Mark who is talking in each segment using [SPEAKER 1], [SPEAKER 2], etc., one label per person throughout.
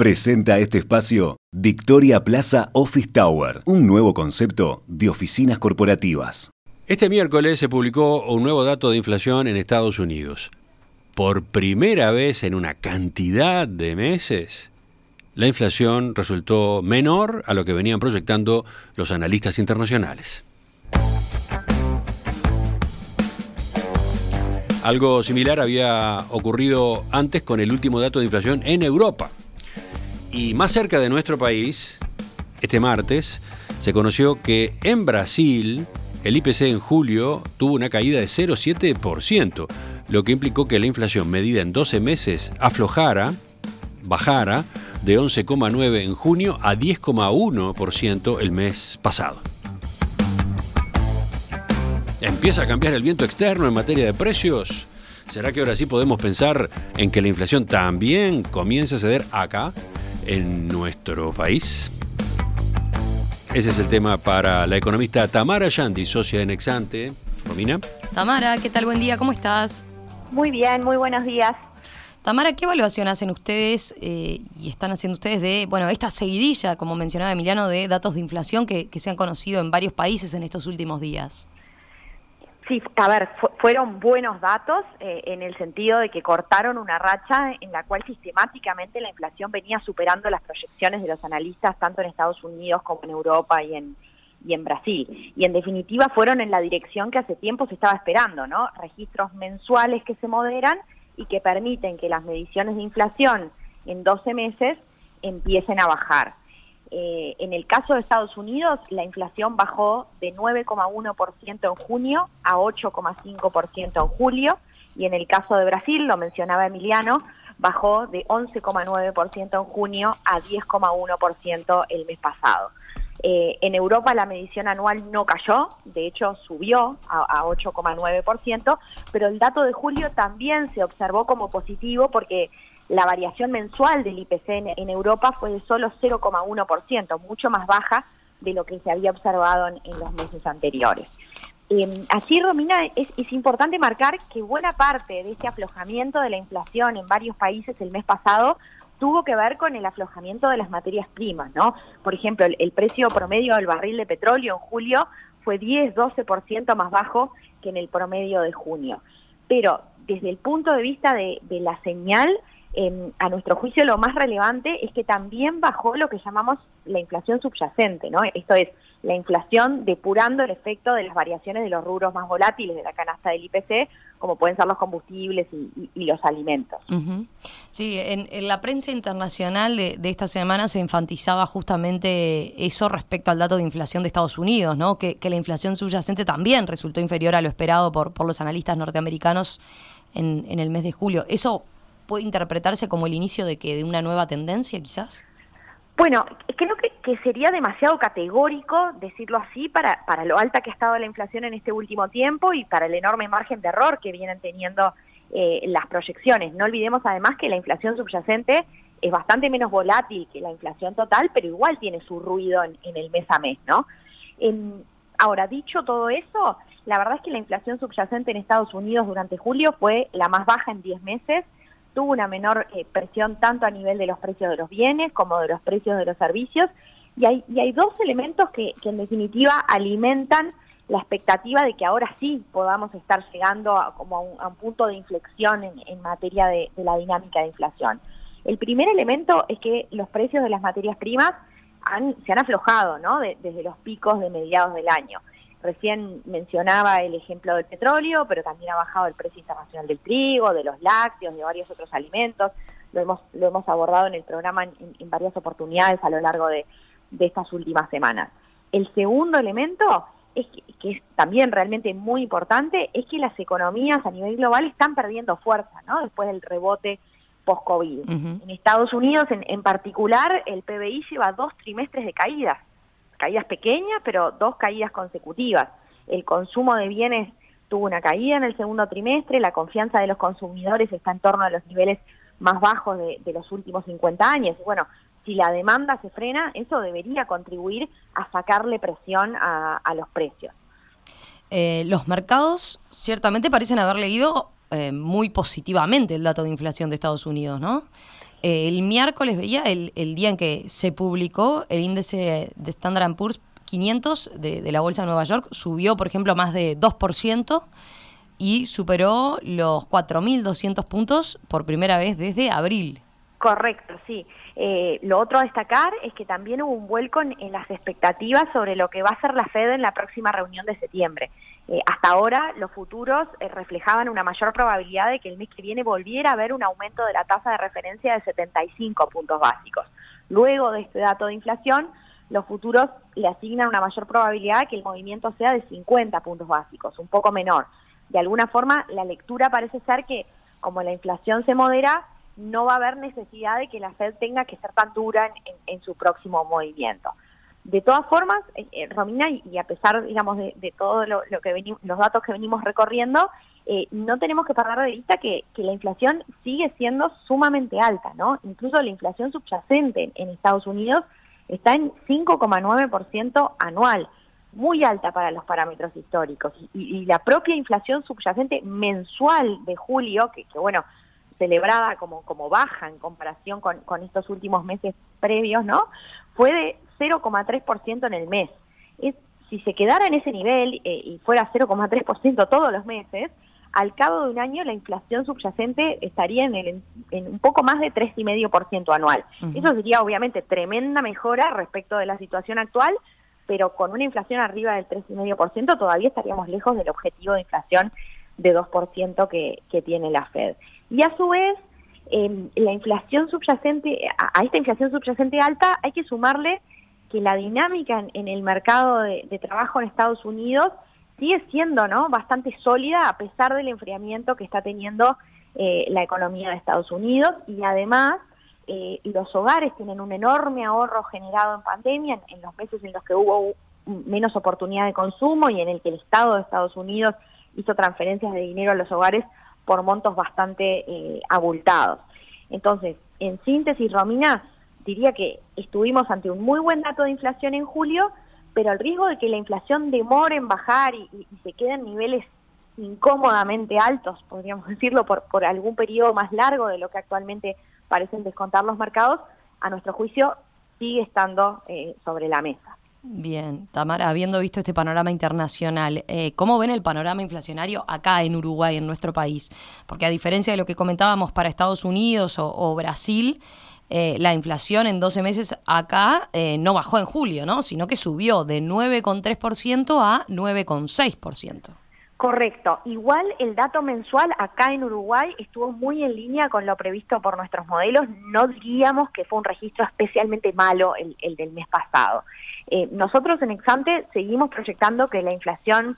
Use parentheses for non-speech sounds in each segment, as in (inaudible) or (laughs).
[SPEAKER 1] Presenta este espacio Victoria Plaza Office Tower, un nuevo concepto de oficinas corporativas.
[SPEAKER 2] Este miércoles se publicó un nuevo dato de inflación en Estados Unidos. Por primera vez en una cantidad de meses, la inflación resultó menor a lo que venían proyectando los analistas internacionales. Algo similar había ocurrido antes con el último dato de inflación en Europa. Y más cerca de nuestro país, este martes, se conoció que en Brasil el IPC en julio tuvo una caída de 0,7%, lo que implicó que la inflación medida en 12 meses aflojara, bajara, de 11,9 en junio a 10,1% el mes pasado. ¿Empieza a cambiar el viento externo en materia de precios? ¿Será que ahora sí podemos pensar en que la inflación también comience a ceder acá? En nuestro país? Ese es el tema para la economista Tamara Yandi, socia de Nexante. Romina.
[SPEAKER 3] Tamara, ¿qué tal? Buen día, ¿cómo estás?
[SPEAKER 4] Muy bien, muy buenos días.
[SPEAKER 3] Tamara, ¿qué evaluación hacen ustedes eh, y están haciendo ustedes de, bueno, esta seguidilla, como mencionaba Emiliano, de datos de inflación que se han conocido en varios países en estos últimos días?
[SPEAKER 4] Sí, a ver, fueron buenos datos eh, en el sentido de que cortaron una racha en la cual sistemáticamente la inflación venía superando las proyecciones de los analistas tanto en Estados Unidos como en Europa y en, y en Brasil. Y en definitiva fueron en la dirección que hace tiempo se estaba esperando, ¿no? Registros mensuales que se moderan y que permiten que las mediciones de inflación en 12 meses empiecen a bajar. Eh, en el caso de Estados Unidos, la inflación bajó de 9,1% en junio a 8,5% en julio, y en el caso de Brasil, lo mencionaba Emiliano, bajó de 11,9% en junio a 10,1% el mes pasado. Eh, en Europa la medición anual no cayó, de hecho subió a, a 8,9%, pero el dato de julio también se observó como positivo porque la variación mensual del IPC en, Europa fue de solo 0,1%, mucho más baja de lo que se había observado en, los meses anteriores. Eh, así, Romina, es, es, importante marcar que buena parte de este aflojamiento de la inflación en varios países el mes pasado tuvo que ver con el aflojamiento de las materias primas, ¿no? Por ejemplo, el, precio promedio del barril de petróleo en julio fue 10-12% más bajo que en el promedio de junio. Pero desde el punto de vista de, de la señal, a nuestro juicio lo más relevante es que también bajó lo que llamamos la inflación subyacente, ¿no? Esto es la inflación depurando el efecto de las variaciones de los rubros más volátiles de la canasta del IPC, como pueden ser los combustibles y, los alimentos.
[SPEAKER 3] Sí, en, la prensa internacional de, esta semana se enfatizaba justamente eso respecto al dato de inflación de Estados Unidos, ¿no? Que, la inflación subyacente también resultó inferior a lo esperado por, por los analistas norteamericanos en, en el mes de julio. ¿Eso puede interpretarse como el inicio de que de una nueva tendencia, quizás?
[SPEAKER 4] Bueno, creo que, sería demasiado categórico decirlo así para, para lo alta que ha estado la inflación en este último tiempo y para el enorme margen de error que vienen teniendo eh, las proyecciones. No olvidemos además que la inflación subyacente es bastante menos volátil que la inflación total, pero igual tiene su ruido en, el mes a mes, ¿no? ahora, dicho todo eso, la verdad es que la inflación subyacente en Estados Unidos durante julio fue la más baja en 10 meses, tuvo una menor eh, presión tanto a nivel de los precios de los bienes como de los precios de los servicios. Y hay, y hay dos elementos que, en definitiva alimentan la expectativa de que ahora sí podamos estar llegando a, como a un, punto de inflexión en, materia de, la dinámica de inflación. El primer elemento es que los precios de las materias primas han, se han aflojado ¿no? desde los picos de mediados del año. Recién mencionaba el ejemplo del petróleo, pero también ha bajado el precio internacional del trigo, de los lácteos, de varios otros alimentos. Lo hemos, lo hemos abordado en el programa en, varias oportunidades a lo largo de, estas últimas semanas. El segundo elemento, es que, es también realmente muy importante, es que las economías a nivel global están perdiendo fuerza, ¿no? Después del rebote post-COVID. En Estados Unidos, en, en particular, el PBI lleva dos trimestres de caídas caídas pequeñas, pero dos caídas consecutivas. El consumo de bienes tuvo una caída en el segundo trimestre, la confianza de los consumidores está en torno a los niveles más bajos de, los últimos 50 años. bueno, si la demanda se frena, eso debería contribuir a sacarle presión a, los precios.
[SPEAKER 3] Eh, los mercados ciertamente parecen haber leído eh, muy positivamente el dato de inflación de Estados Unidos, ¿no? El miércoles veía el, día en que se publicó el índice de Standard Poor's 500 de, de la Bolsa de Nueva York, subió, por ejemplo, más de 2% y superó los 4.200 puntos por primera vez desde abril.
[SPEAKER 4] Correcto, sí. Eh, lo otro a destacar es que también hubo un vuelco en, las expectativas sobre lo que va a ser la Fed en la próxima reunión de septiembre. Eh, hasta ahora los futuros eh, reflejaban una mayor probabilidad de que el mes que viene volviera a haber un aumento de la tasa de referencia de 75 puntos básicos. Luego de este dato de inflación, los futuros le asignan una mayor probabilidad de que el movimiento sea de 50 puntos básicos, un poco menor de alguna forma la lectura parece ser que como la inflación se modera, no va a haber necesidad de que la Fed tenga que ser tan dura en, su próximo movimiento. De todas formas, eh, eh, Romina, y, a pesar, digamos, de, todos lo, que venimos, los datos que venimos recorriendo, eh, no tenemos que perder de vista que, la inflación sigue siendo sumamente alta, ¿no? Incluso la inflación subyacente en Estados Unidos está en 5,9% anual muy alta para los parámetros históricos y, la propia inflación subyacente mensual de julio, que, bueno, celebrada como, como baja en comparación con, estos últimos meses previos, ¿no? Fue de 0,3% en el mes. Es, si se quedara en ese nivel eh, y fuera 0,3% todos los meses, al cabo de un año la inflación subyacente estaría en, el, en un poco más de 3,5% anual. Eso sería obviamente tremenda mejora respecto de la situación actual, pero con una inflación arriba del 3,5% todavía estaríamos lejos del objetivo de inflación de 2% que, que tiene la Fed. Y a su vez, em, la inflación subyacente, a, esta inflación subyacente alta hay que sumarle que la dinámica en, el mercado de, trabajo en Estados Unidos sigue siendo ¿no? bastante sólida a pesar del enfriamiento que está teniendo eh, la economía de Estados Unidos y además eh, los hogares tienen un enorme ahorro generado en pandemia, en, los meses en los que hubo menos oportunidad de consumo y en el que el Estado de Estados Unidos hizo transferencias de dinero a los hogares por montos bastante eh, abultados. Entonces, en síntesis, Romina, diría que estuvimos ante un muy buen dato de inflación en julio, pero el riesgo de que la inflación demore en bajar y, se quede en niveles incómodamente altos, podríamos (laughs) decirlo, por, por algún periodo más largo de lo que actualmente parecen descontar los mercados, a nuestro juicio sigue estando eh, sobre la mesa.
[SPEAKER 3] Bien, Tamara, habiendo visto este panorama internacional, eh, ¿cómo ven el panorama inflacionario acá en Uruguay, en nuestro país? Porque a diferencia de lo que comentábamos para Estados Unidos o, Brasil, eh, la inflación en 12 meses acá no bajó en julio, ¿no? sino que subió de 9,3% a 9,6%.
[SPEAKER 4] Correcto. Igual el dato mensual acá en Uruguay estuvo muy en línea con lo previsto por nuestros modelos. No diríamos que fue un registro especialmente malo el, del mes pasado. Eh, nosotros en Exante seguimos proyectando que la inflación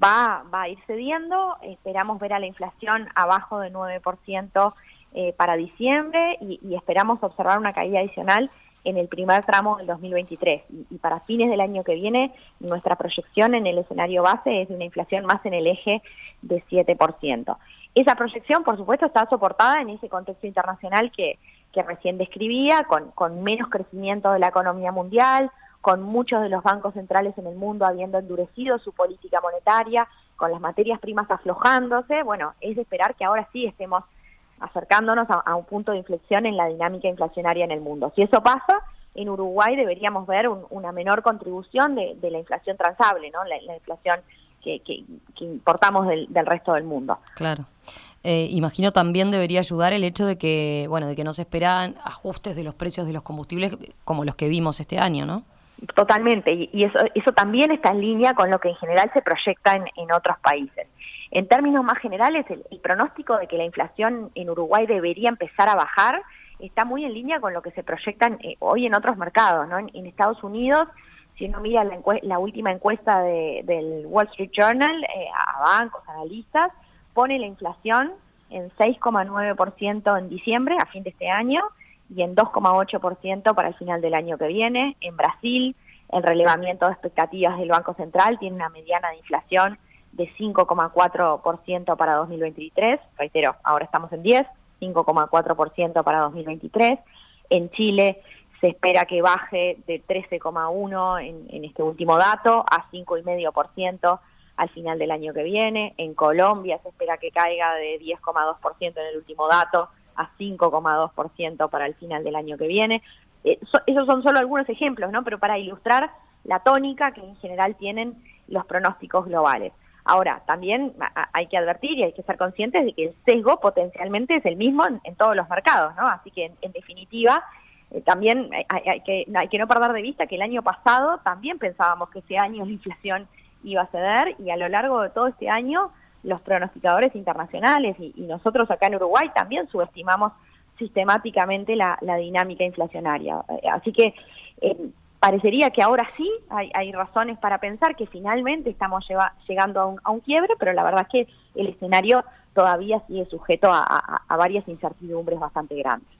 [SPEAKER 4] va, va a ir cediendo. Esperamos ver a la inflación abajo de 9% eh, para diciembre y, y esperamos observar una caída adicional en el primer tramo del 2023 y, para fines del año que viene nuestra proyección en el escenario base es de una inflación más en el eje de 7%. Esa proyección, por supuesto, está soportada en ese contexto internacional que, que recién describía, con, con menos crecimiento de la economía mundial, con muchos de los bancos centrales en el mundo habiendo endurecido su política monetaria, con las materias primas aflojándose, bueno, es de esperar que ahora sí estemos acercándonos a, un punto de inflexión en la dinámica inflacionaria en el mundo. Si eso pasa, en Uruguay deberíamos ver una menor contribución de, la inflación transable, ¿no? la, inflación que, importamos del, resto del mundo.
[SPEAKER 3] Claro. Eh, imagino también debería ayudar el hecho de que, bueno, de que no se esperan ajustes de los precios de los combustibles como los que vimos este año, ¿no?
[SPEAKER 4] Totalmente, y, eso, eso también está en línea con lo que en general se proyecta en otros países. En términos más generales, el, pronóstico de que la inflación en Uruguay debería empezar a bajar está muy en línea con lo que se proyecta eh, hoy en otros mercados. ¿no? En, Estados Unidos, si uno mira la, última encuesta del Wall Street Journal eh, a bancos, analistas, pone la inflación en 6,9% en diciembre, a fin de este año, y en 2,8% para el final del año que viene. En Brasil, el relevamiento de expectativas del Banco Central tiene una mediana de inflación de 5,4% para 2023, reitero, ahora estamos en 10, 5,4% para 2023. En Chile se espera que baje de 13,1 en, en este último dato a 5,5% al final del año que viene. En Colombia se espera que caiga de 10,2% en el último dato a 5,2% para el final del año que viene. Eh, esos son solo algunos ejemplos, ¿no? Pero para ilustrar la tónica que en general tienen los pronósticos globales. Ahora, también hay que advertir y hay que ser conscientes de que el sesgo potencialmente es el mismo en, todos los mercados, ¿no? Así que, en, definitiva, eh, también hay, que, no perder de vista que el año pasado también pensábamos que ese año la inflación iba a ceder y a lo largo de todo este año los pronosticadores internacionales y, nosotros acá en Uruguay también subestimamos sistemáticamente la, dinámica inflacionaria. Eh, así que eh, parecería que ahora sí hay, razones para pensar que finalmente estamos llegando a un, a un, quiebre, pero la verdad es que el escenario todavía sigue sujeto a varias incertidumbres bastante grandes.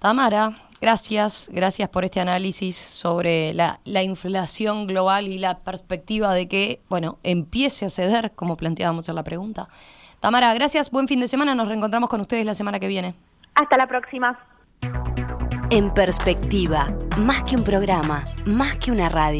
[SPEAKER 3] Tamara, gracias, gracias por este análisis sobre la, inflación global y la perspectiva de que, bueno, empiece a ceder, como planteábamos en la pregunta. Tamara, gracias, buen fin de semana, nos reencontramos con ustedes la semana que viene.
[SPEAKER 4] Hasta la próxima.
[SPEAKER 1] En perspectiva, más que un programa, más que una radio.